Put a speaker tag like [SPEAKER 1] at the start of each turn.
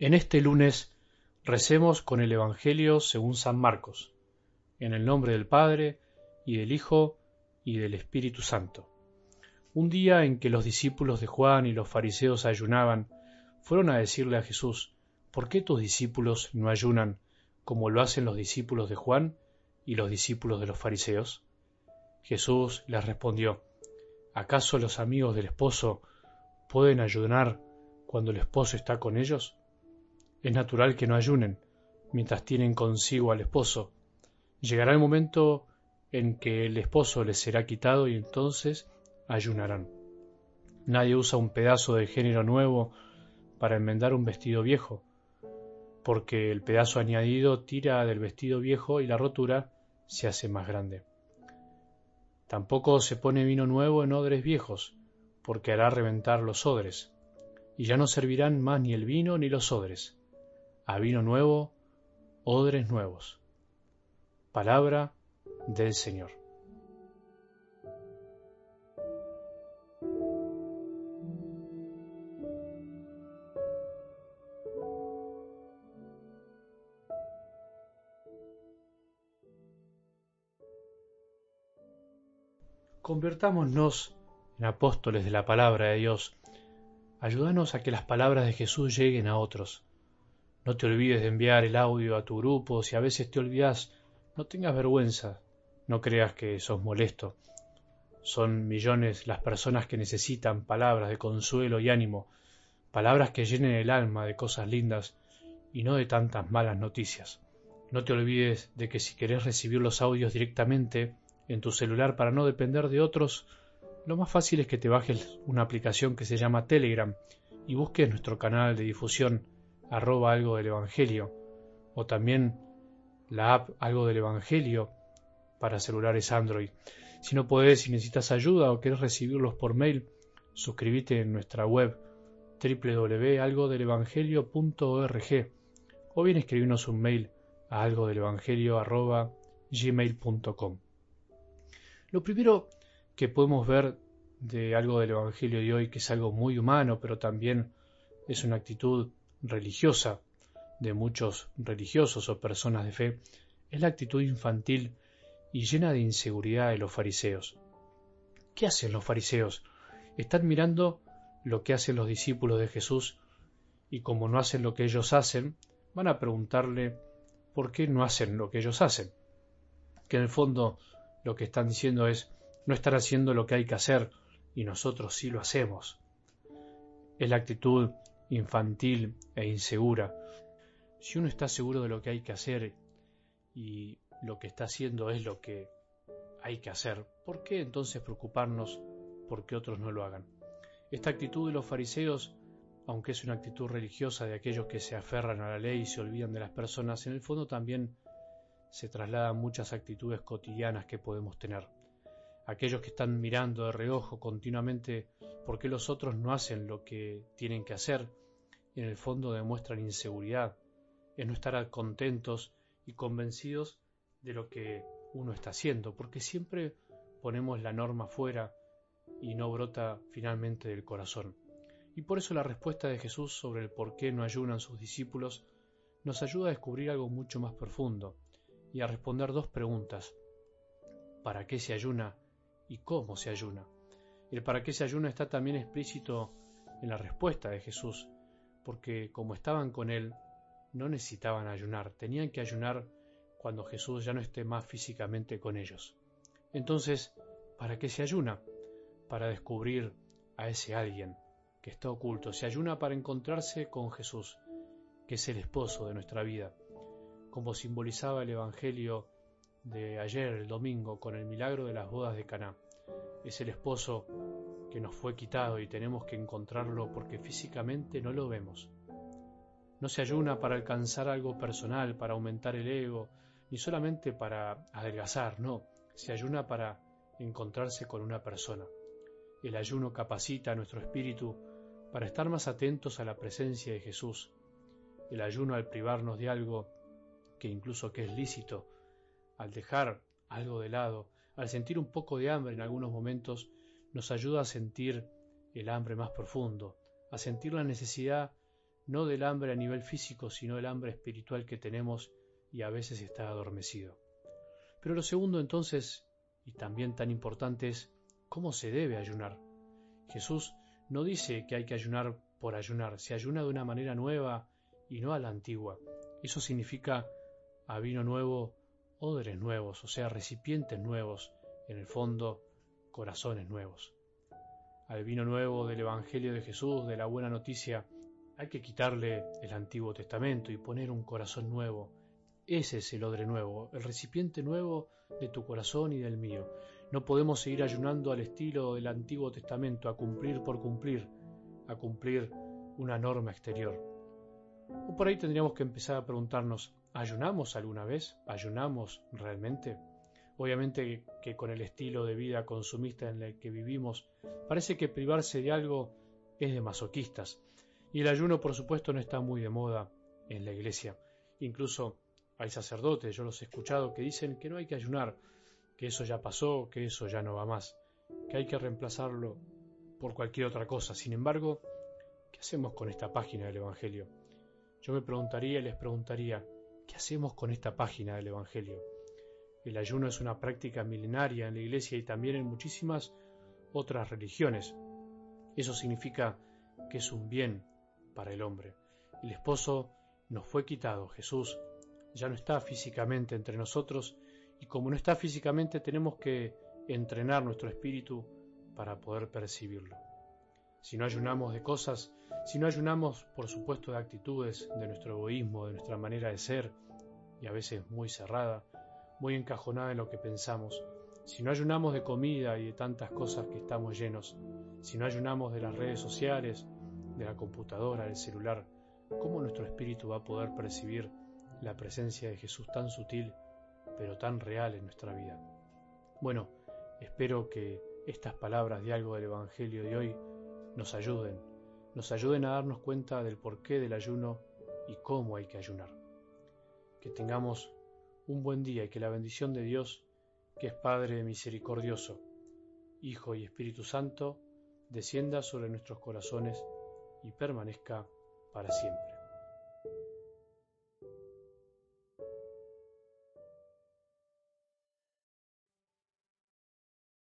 [SPEAKER 1] En este lunes recemos con el Evangelio según San Marcos, en el nombre del Padre, y del Hijo, y del Espíritu Santo. Un día en que los discípulos de Juan y los fariseos ayunaban, fueron a decirle a Jesús, ¿por qué tus discípulos no ayunan como lo hacen los discípulos de Juan y los discípulos de los fariseos? Jesús les respondió, ¿acaso los amigos del esposo pueden ayunar cuando el esposo está con ellos? Es natural que no ayunen mientras tienen consigo al esposo. Llegará el momento en que el esposo les será quitado y entonces ayunarán. Nadie usa un pedazo de género nuevo para enmendar un vestido viejo, porque el pedazo añadido tira del vestido viejo y la rotura se hace más grande. Tampoco se pone vino nuevo en odres viejos, porque hará reventar los odres, y ya no servirán más ni el vino ni los odres a vino nuevo, odres nuevos. Palabra del Señor. Convertámonos en apóstoles de la palabra de Dios. Ayúdanos a que las palabras de Jesús lleguen a otros no te olvides de enviar el audio a tu grupo. Si a veces te olvidas, no tengas vergüenza. No creas que sos molesto. Son millones las personas que necesitan palabras de consuelo y ánimo, palabras que llenen el alma de cosas lindas y no de tantas malas noticias. No te olvides de que si querés recibir los audios directamente en tu celular para no depender de otros, lo más fácil es que te bajes una aplicación que se llama Telegram y busques nuestro canal de difusión arroba algo del Evangelio, o también la app algo del Evangelio para celulares Android. Si no podés, si necesitas ayuda o querés recibirlos por mail, suscríbete en nuestra web www.algodelevangelio.org o bien escribirnos un mail a algo del evangelio gmail.com. Lo primero que podemos ver de algo del evangelio de hoy, que es algo muy humano, pero también es una actitud religiosa de muchos religiosos o personas de fe es la actitud infantil y llena de inseguridad de los fariseos. ¿Qué hacen los fariseos? Están mirando lo que hacen los discípulos de Jesús y como no hacen lo que ellos hacen, van a preguntarle por qué no hacen lo que ellos hacen. Que en el fondo lo que están diciendo es no estar haciendo lo que hay que hacer y nosotros sí lo hacemos. Es la actitud infantil e insegura. Si uno está seguro de lo que hay que hacer y lo que está haciendo es lo que hay que hacer, ¿por qué entonces preocuparnos por que otros no lo hagan? Esta actitud de los fariseos, aunque es una actitud religiosa de aquellos que se aferran a la ley y se olvidan de las personas, en el fondo también se trasladan muchas actitudes cotidianas que podemos tener. Aquellos que están mirando de reojo continuamente por qué los otros no hacen lo que tienen que hacer y en el fondo demuestran inseguridad, es no estar contentos y convencidos de lo que uno está haciendo, porque siempre ponemos la norma fuera y no brota finalmente del corazón. Y por eso la respuesta de Jesús sobre el por qué no ayunan sus discípulos nos ayuda a descubrir algo mucho más profundo y a responder dos preguntas. ¿Para qué se ayuna y cómo se ayuna? El para qué se ayuna está también explícito en la respuesta de Jesús porque como estaban con él, no necesitaban ayunar, tenían que ayunar cuando Jesús ya no esté más físicamente con ellos. Entonces, ¿para qué se ayuna? Para descubrir a ese alguien que está oculto. Se ayuna para encontrarse con Jesús, que es el esposo de nuestra vida, como simbolizaba el Evangelio de ayer, el domingo, con el milagro de las bodas de Caná. Es el esposo que nos fue quitado y tenemos que encontrarlo porque físicamente no lo vemos. No se ayuna para alcanzar algo personal, para aumentar el ego, ni solamente para adelgazar, no, se ayuna para encontrarse con una persona. El ayuno capacita a nuestro espíritu para estar más atentos a la presencia de Jesús. El ayuno al privarnos de algo que incluso que es lícito, al dejar algo de lado, al sentir un poco de hambre en algunos momentos, nos ayuda a sentir el hambre más profundo, a sentir la necesidad no del hambre a nivel físico, sino del hambre espiritual que tenemos y a veces está adormecido. Pero lo segundo entonces, y también tan importante, es cómo se debe ayunar. Jesús no dice que hay que ayunar por ayunar, se ayuna de una manera nueva y no a la antigua. Eso significa a vino nuevo, odres nuevos, o sea, recipientes nuevos, en el fondo, corazones nuevos. Al vino nuevo del Evangelio de Jesús, de la buena noticia, hay que quitarle el Antiguo Testamento y poner un corazón nuevo. Ese es el odre nuevo, el recipiente nuevo de tu corazón y del mío. No podemos seguir ayunando al estilo del Antiguo Testamento, a cumplir por cumplir, a cumplir una norma exterior. O por ahí tendríamos que empezar a preguntarnos, ¿ayunamos alguna vez? ¿Ayunamos realmente? Obviamente que con el estilo de vida consumista en el que vivimos, parece que privarse de algo es de masoquistas. Y el ayuno, por supuesto, no está muy de moda en la iglesia. Incluso hay sacerdotes, yo los he escuchado, que dicen que no hay que ayunar, que eso ya pasó, que eso ya no va más, que hay que reemplazarlo por cualquier otra cosa. Sin embargo, ¿qué hacemos con esta página del Evangelio? Yo me preguntaría y les preguntaría, ¿qué hacemos con esta página del Evangelio? El ayuno es una práctica milenaria en la Iglesia y también en muchísimas otras religiones. Eso significa que es un bien para el hombre. El esposo nos fue quitado, Jesús ya no está físicamente entre nosotros y como no está físicamente tenemos que entrenar nuestro espíritu para poder percibirlo. Si no ayunamos de cosas, si no ayunamos por supuesto de actitudes, de nuestro egoísmo, de nuestra manera de ser, y a veces muy cerrada, muy encajonada en lo que pensamos, si no ayunamos de comida y de tantas cosas que estamos llenos, si no ayunamos de las redes sociales, de la computadora, del celular, ¿cómo nuestro espíritu va a poder percibir la presencia de Jesús tan sutil, pero tan real en nuestra vida? Bueno, espero que estas palabras de algo del Evangelio de hoy nos ayuden, nos ayuden a darnos cuenta del porqué del ayuno y cómo hay que ayunar. Que tengamos un buen día y que la bendición de Dios, que es Padre misericordioso, Hijo y Espíritu Santo, descienda sobre nuestros corazones y permanezca para siempre.